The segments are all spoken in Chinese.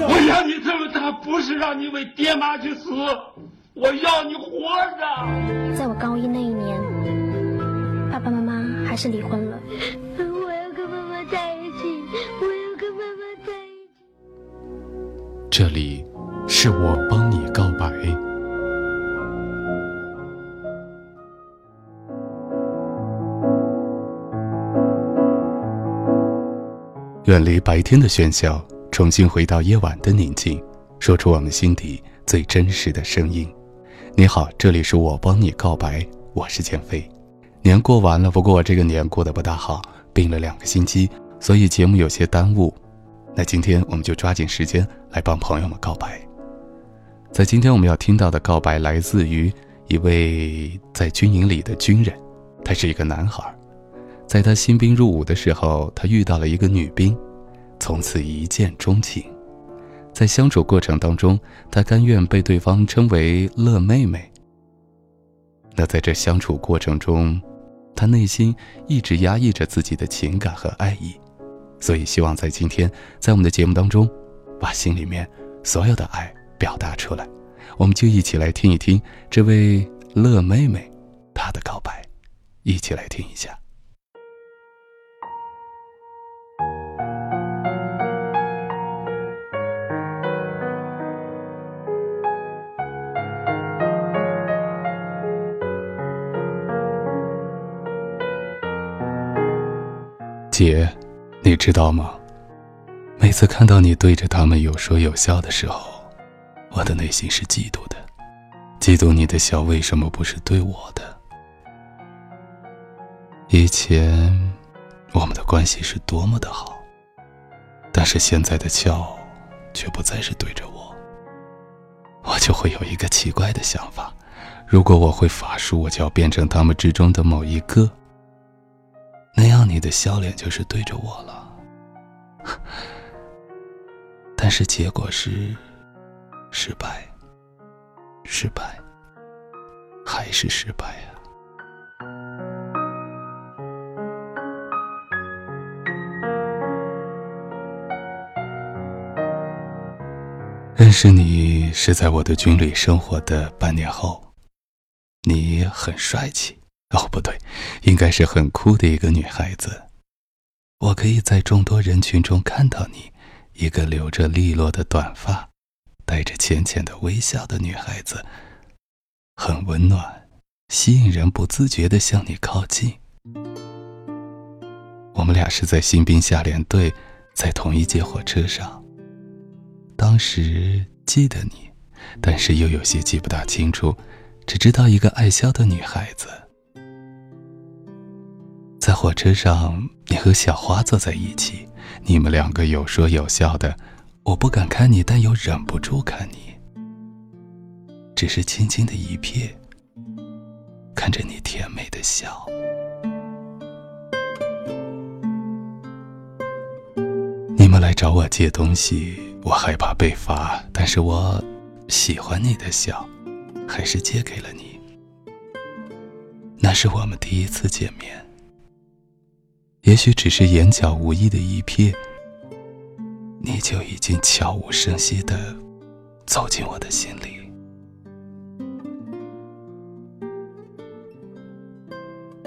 我养你这么大，不是让你为爹妈去死，我要你活着。在我高一那一年，爸爸妈妈还是离婚了。我要跟妈妈在一起，我要跟妈妈在一起。这里是我帮你告白。远离白天的喧嚣，重新回到夜晚的宁静，说出我们心底最真实的声音。你好，这里是我帮你告白，我是建飞。年过完了，不过我这个年过得不大好，病了两个星期，所以节目有些耽误。那今天我们就抓紧时间来帮朋友们告白。在今天我们要听到的告白来自于一位在军营里的军人，他是一个男孩，在他新兵入伍的时候，他遇到了一个女兵，从此一见钟情。在相处过程当中，他甘愿被对方称为“乐妹妹”。那在这相处过程中，他内心一直压抑着自己的情感和爱意。所以，希望在今天，在我们的节目当中，把心里面所有的爱表达出来。我们就一起来听一听这位乐妹妹她的告白，一起来听一下。姐。你知道吗？每次看到你对着他们有说有笑的时候，我的内心是嫉妒的，嫉妒你的笑为什么不是对我的？以前我们的关系是多么的好，但是现在的笑却不再是对着我，我就会有一个奇怪的想法：如果我会法术，我就要变成他们之中的某一个。那样你的笑脸就是对着我了，但是结果是失败，失败，还是失败啊！认识你是在我的军旅生活的半年后，你很帅气。哦，不对，应该是很酷的一个女孩子。我可以在众多人群中看到你，一个留着利落的短发，带着浅浅的微笑的女孩子，很温暖，吸引人不自觉地向你靠近。我们俩是在新兵下连队，在同一节火车上。当时记得你，但是又有些记不大清楚，只知道一个爱笑的女孩子。在火车上，你和小花坐在一起，你们两个有说有笑的。我不敢看你，但又忍不住看你，只是轻轻的一瞥，看着你甜美的笑。你们来找我借东西，我害怕被罚，但是我喜欢你的笑，还是借给了你。那是我们第一次见面。也许只是眼角无意的一瞥，你就已经悄无声息的走进我的心里。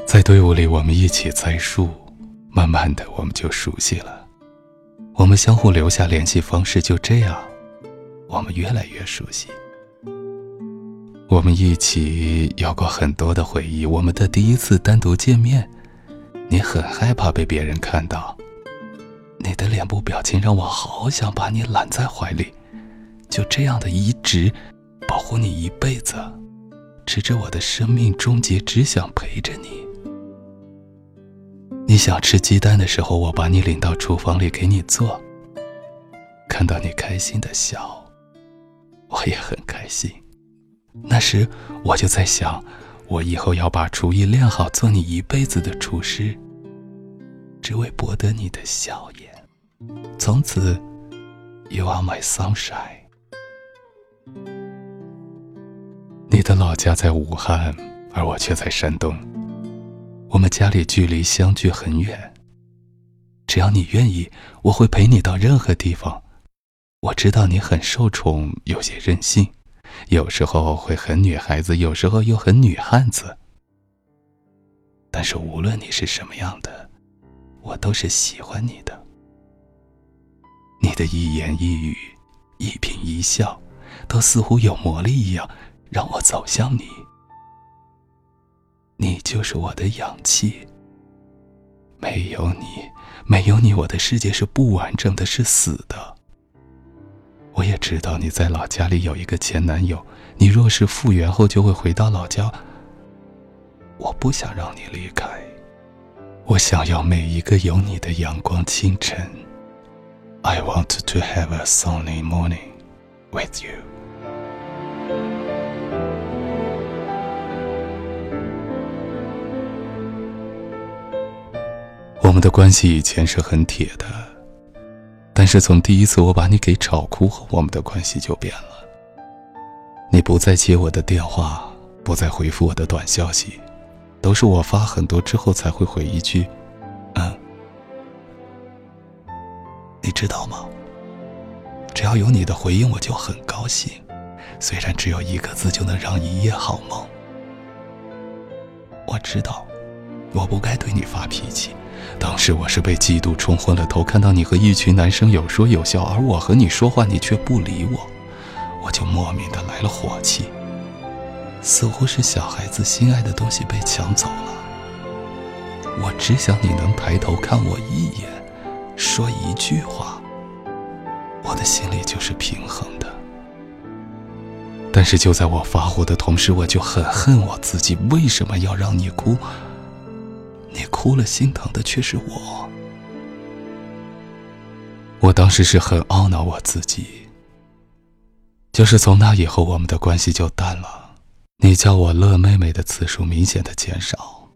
在队伍里，我们一起栽树，慢慢的，我们就熟悉了。我们相互留下联系方式，就这样，我们越来越熟悉。我们一起有过很多的回忆，我们的第一次单独见面。你很害怕被别人看到，你的脸部表情让我好想把你揽在怀里，就这样的一直保护你一辈子，直至我的生命终结，只想陪着你。你想吃鸡蛋的时候，我把你领到厨房里给你做。看到你开心的笑，我也很开心。那时我就在想，我以后要把厨艺练好，做你一辈子的厨师，只为博得你的笑颜。从此，You are my sunshine。你的老家在武汉，而我却在山东。我们家里距离相距很远。只要你愿意，我会陪你到任何地方。我知道你很受宠，有些任性，有时候会很女孩子，有时候又很女汉子。但是无论你是什么样的，我都是喜欢你的。你的一言一语，一颦一笑，都似乎有魔力一样，让我走向你。你就是我的氧气。没有你，没有你，我的世界是不完整的，是死的。我也知道你在老家里有一个前男友，你若是复原后就会回到老家。我不想让你离开，我想要每一个有你的阳光清晨。I want to have a sunny morning with you。我们的关系以前是很铁的，但是从第一次我把你给吵哭后，我们的关系就变了。你不再接我的电话，不再回复我的短消息，都是我发很多之后才会回一句“嗯”。你知道吗？只要有你的回应，我就很高兴，虽然只有一个字就能让一夜好梦。我知道，我不该对你发脾气。当时我是被嫉妒冲昏了头，看到你和一群男生有说有笑，而我和你说话，你却不理我，我就莫名的来了火气，似乎是小孩子心爱的东西被抢走了。我只想你能抬头看我一眼，说一句话，我的心里就是平衡的。但是就在我发火的同时，我就很恨我自己，为什么要让你哭？你哭了，心疼的却是我。我当时是很懊恼我自己。就是从那以后，我们的关系就淡了。你叫我乐妹妹的次数明显的减少。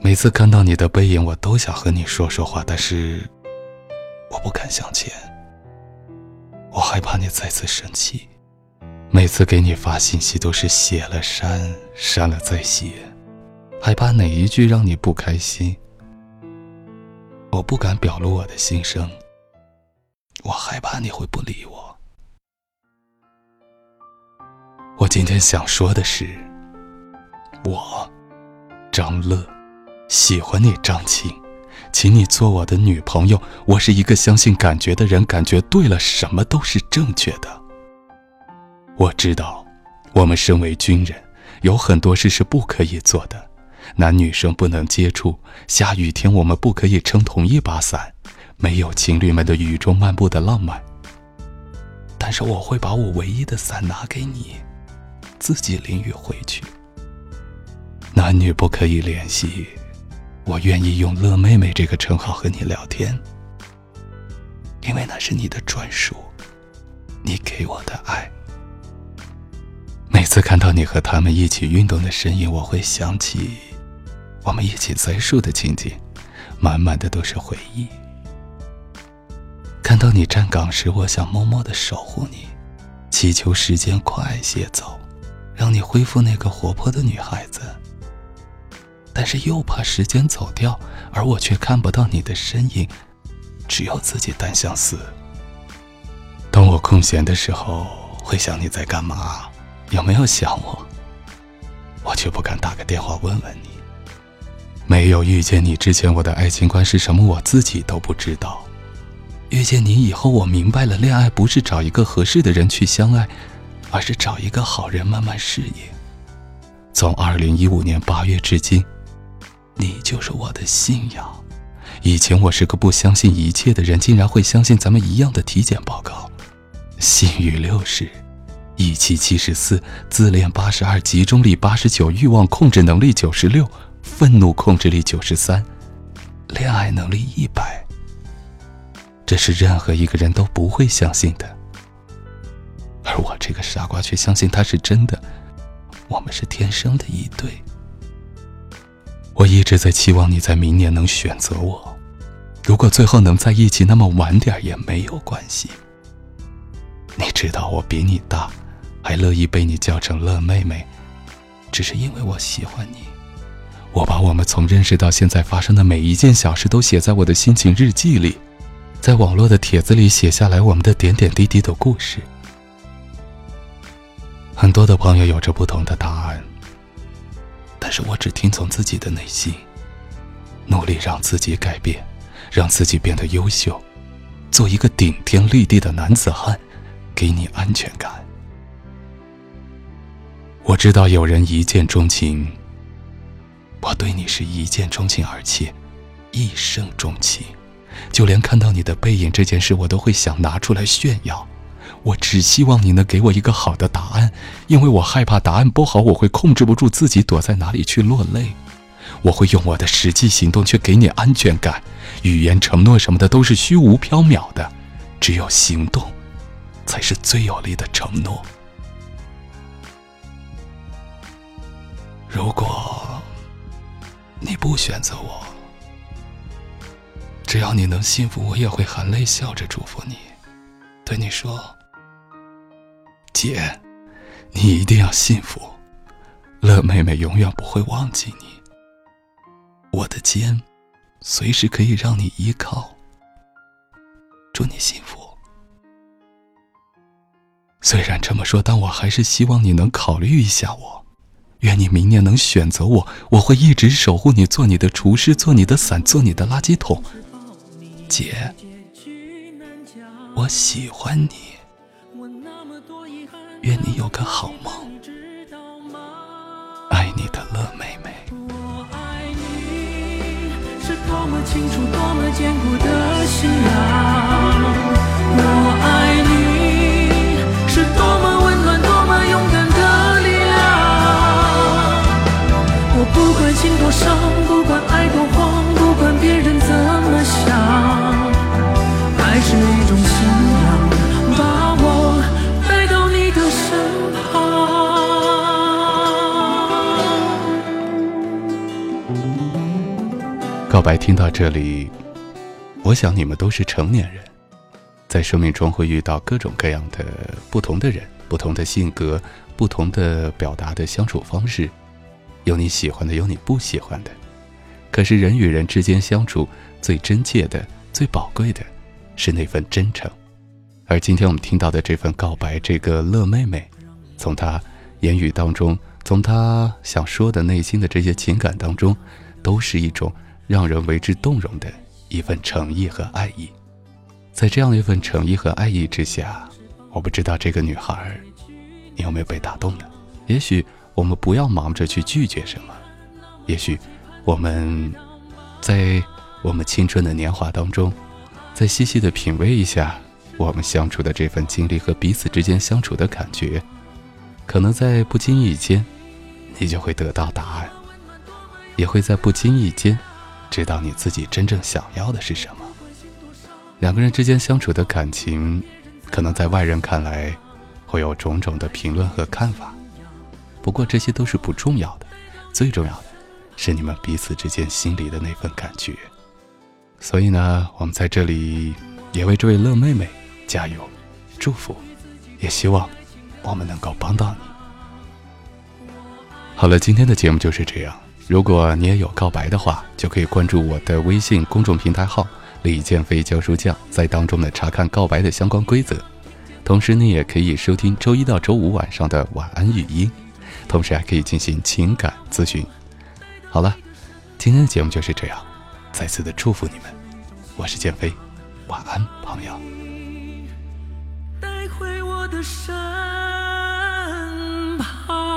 每次看到你的背影，我都想和你说说话，但是我不敢向前。我害怕你再次生气。每次给你发信息都是写了删，删了再写。害怕哪一句让你不开心，我不敢表露我的心声。我害怕你会不理我。我今天想说的是，我张乐喜欢你张青，请你做我的女朋友。我是一个相信感觉的人，感觉对了，什么都是正确的。我知道，我们身为军人，有很多事是不可以做的。男女生不能接触，下雨天我们不可以撑同一把伞，没有情侣们的雨中漫步的浪漫。但是我会把我唯一的伞拿给你，自己淋雨回去。男女不可以联系，我愿意用“乐妹妹”这个称号和你聊天，因为那是你的专属，你给我的爱。每次看到你和他们一起运动的身影，我会想起。我们一起栽树的情景，满满的都是回忆。看到你站岗时，我想默默的守护你，祈求时间快些走，让你恢复那个活泼的女孩子。但是又怕时间走掉，而我却看不到你的身影，只有自己单相思。当我空闲的时候，会想你在干嘛，有没有想我？我却不敢打个电话问问你。没有遇见你之前，我的爱情观是什么？我自己都不知道。遇见你以后，我明白了，恋爱不是找一个合适的人去相爱，而是找一个好人慢慢适应。从二零一五年八月至今，你就是我的信仰。以前我是个不相信一切的人，竟然会相信咱们一样的体检报告。性欲六十，义气七十四，自恋八十二，集中力八十九，欲望控制能力九十六，愤怒控制力九十三，恋爱能力一百。这是任何一个人都不会相信的，而我这个傻瓜却相信它是真的。我们是天生的一对。我一直在期望你在明年能选择我，如果最后能在一起，那么晚点也没有关系。你知道我比你大，还乐意被你叫成乐妹妹，只是因为我喜欢你。我把我们从认识到现在发生的每一件小事都写在我的心情日记里，在网络的帖子里写下来我们的点点滴滴的故事。很多的朋友有着不同的答案，但是我只听从自己的内心，努力让自己改变，让自己变得优秀，做一个顶天立地的男子汉。给你安全感。我知道有人一见钟情，我对你是一见钟情，而且一生钟情。就连看到你的背影这件事，我都会想拿出来炫耀。我只希望你能给我一个好的答案，因为我害怕答案不好，我会控制不住自己躲在哪里去落泪。我会用我的实际行动去给你安全感。语言承诺什么的都是虚无缥缈的，只有行动。才是最有力的承诺。如果你不选择我，只要你能幸福，我也会含泪笑着祝福你，对你说：“姐，你一定要幸福，乐妹妹永远不会忘记你。我的肩随时可以让你依靠。祝你幸福。”虽然这么说，但我还是希望你能考虑一下我。愿你明年能选择我，我会一直守护你，做你的厨师，做你的伞，做你的垃圾桶。姐，我喜欢你。愿你有个好梦。爱你的乐妹妹。我爱你是多么清楚，多么坚固的信仰。告白听到这里，我想你们都是成年人，在生命中会遇到各种各样的不同的人，不同的性格，不同的表达的相处方式。有你喜欢的，有你不喜欢的。可是人与人之间相处，最真切的、最宝贵的，是那份真诚。而今天我们听到的这份告白，这个乐妹妹，从她言语当中，从她想说的内心的这些情感当中，都是一种让人为之动容的一份诚意和爱意。在这样一份诚意和爱意之下，我不知道这个女孩，你有没有被打动呢？也许。我们不要忙着去拒绝什么，也许我们在我们青春的年华当中，再细细的品味一下我们相处的这份经历和彼此之间相处的感觉，可能在不经意间，你就会得到答案，也会在不经意间知道你自己真正想要的是什么。两个人之间相处的感情，可能在外人看来会有种种的评论和看法。不过这些都是不重要的，最重要的是你们彼此之间心里的那份感觉。所以呢，我们在这里也为这位乐妹妹加油，祝福，也希望我们能够帮到你。好了，今天的节目就是这样。如果你也有告白的话，就可以关注我的微信公众平台号“李建飞教书匠”，在当中呢查看告白的相关规则。同时你，也可以收听周一到周五晚上的晚安语音。同时还可以进行情感咨询。好了，今天的节目就是这样，再次的祝福你们，我是建飞，晚安，朋友。带回我的身旁。